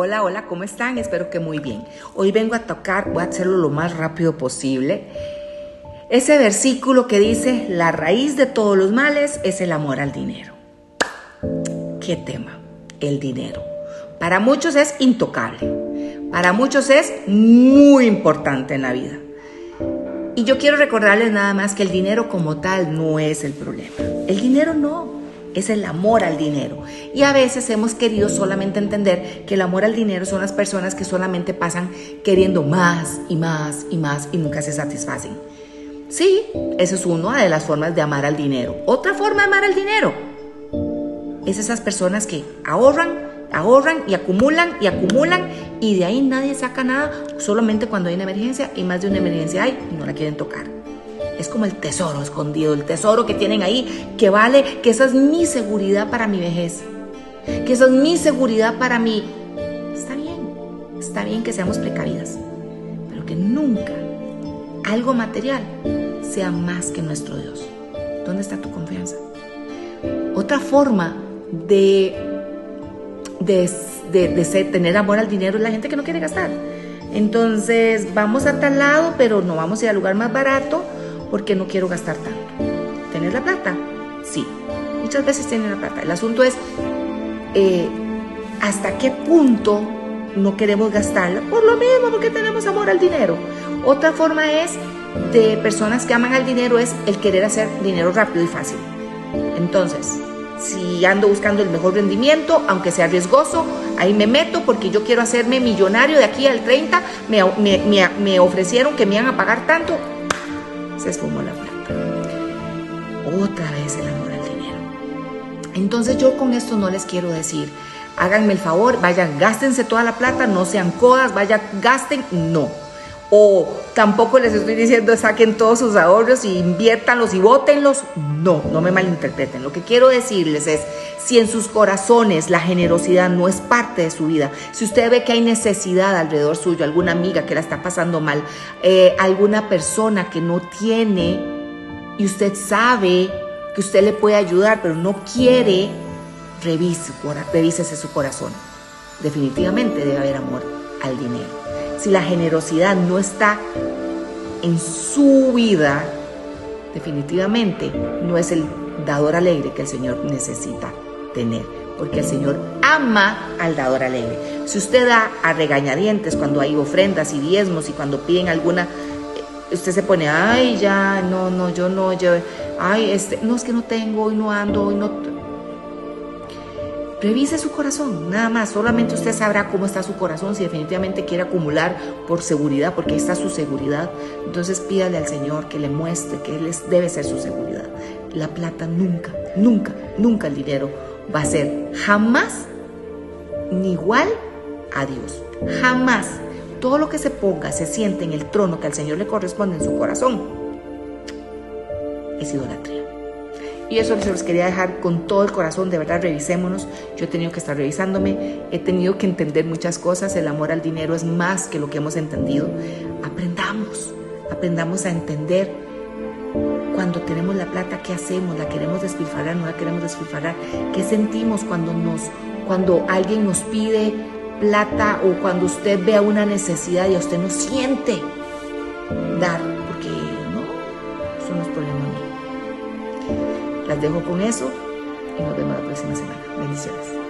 Hola, hola, ¿cómo están? Espero que muy bien. Hoy vengo a tocar, voy a hacerlo lo más rápido posible. Ese versículo que dice, la raíz de todos los males es el amor al dinero. ¿Qué tema? El dinero. Para muchos es intocable. Para muchos es muy importante en la vida. Y yo quiero recordarles nada más que el dinero como tal no es el problema. El dinero no es el amor al dinero. Y a veces hemos querido solamente entender que el amor al dinero son las personas que solamente pasan queriendo más y más y más y nunca se satisfacen. Sí, esa es una de las formas de amar al dinero. Otra forma de amar al dinero es esas personas que ahorran, ahorran y acumulan y acumulan y de ahí nadie saca nada solamente cuando hay una emergencia y más de una emergencia hay y no la quieren tocar. Es como el tesoro escondido, el tesoro que tienen ahí, que vale, que esa es mi seguridad para mi vejez, que esa es mi seguridad para mí. Está bien, está bien que seamos precavidas, pero que nunca algo material sea más que nuestro Dios. ¿Dónde está tu confianza? Otra forma de, de, de, tener amor al dinero es la gente que no quiere gastar. Entonces vamos a tal lado, pero no vamos a ir al lugar más barato porque no quiero gastar tanto. ¿Tener la plata? Sí, muchas veces tienen la plata. El asunto es eh, hasta qué punto no queremos gastarla. Por lo mismo, porque tenemos amor al dinero. Otra forma es de personas que aman al dinero es el querer hacer dinero rápido y fácil. Entonces, si ando buscando el mejor rendimiento, aunque sea riesgoso, ahí me meto porque yo quiero hacerme millonario de aquí al 30, me, me, me ofrecieron que me iban a pagar tanto, se esfumó la plata. Otra vez el amor al dinero. Entonces yo con esto no les quiero decir, háganme el favor, vayan, gástense toda la plata, no sean codas, vayan, gasten, no. O tampoco les estoy diciendo saquen todos sus ahorros y inviértanlos y bótenlos. No, no me malinterpreten. Lo que quiero decirles es, si en sus corazones la generosidad no es parte de su vida, si usted ve que hay necesidad alrededor suyo, alguna amiga que la está pasando mal, eh, alguna persona que no tiene y usted sabe que usted le puede ayudar, pero no quiere, revise, revísese su corazón. Definitivamente debe haber amor al dinero si la generosidad no está en su vida, definitivamente no es el dador alegre que el Señor necesita tener, porque el Señor ama al dador alegre. Si usted da a regañadientes cuando hay ofrendas y diezmos y cuando piden alguna, eh, usted se pone, ay, ya, no, no, yo no, yo, ay, este, no es que no tengo, hoy no ando, hoy no Revise su corazón, nada más, solamente usted sabrá cómo está su corazón, si definitivamente quiere acumular por seguridad, porque ahí está su seguridad, entonces pídale al Señor que le muestre que Él debe ser su seguridad. La plata nunca, nunca, nunca el dinero va a ser jamás ni igual a Dios, jamás. Todo lo que se ponga, se siente en el trono que al Señor le corresponde en su corazón, es idolatría. Y eso se los quería dejar con todo el corazón, de verdad, revisémonos. Yo he tenido que estar revisándome, he tenido que entender muchas cosas. El amor al dinero es más que lo que hemos entendido. Aprendamos, aprendamos a entender cuando tenemos la plata, qué hacemos, la queremos despilfarrar, no la queremos despilfarrar, qué sentimos cuando nos, cuando alguien nos pide plata o cuando usted vea una necesidad y a usted no siente dar, porque no, eso no es problema mío. Las dejo con eso y nos vemos la próxima semana. Bendiciones.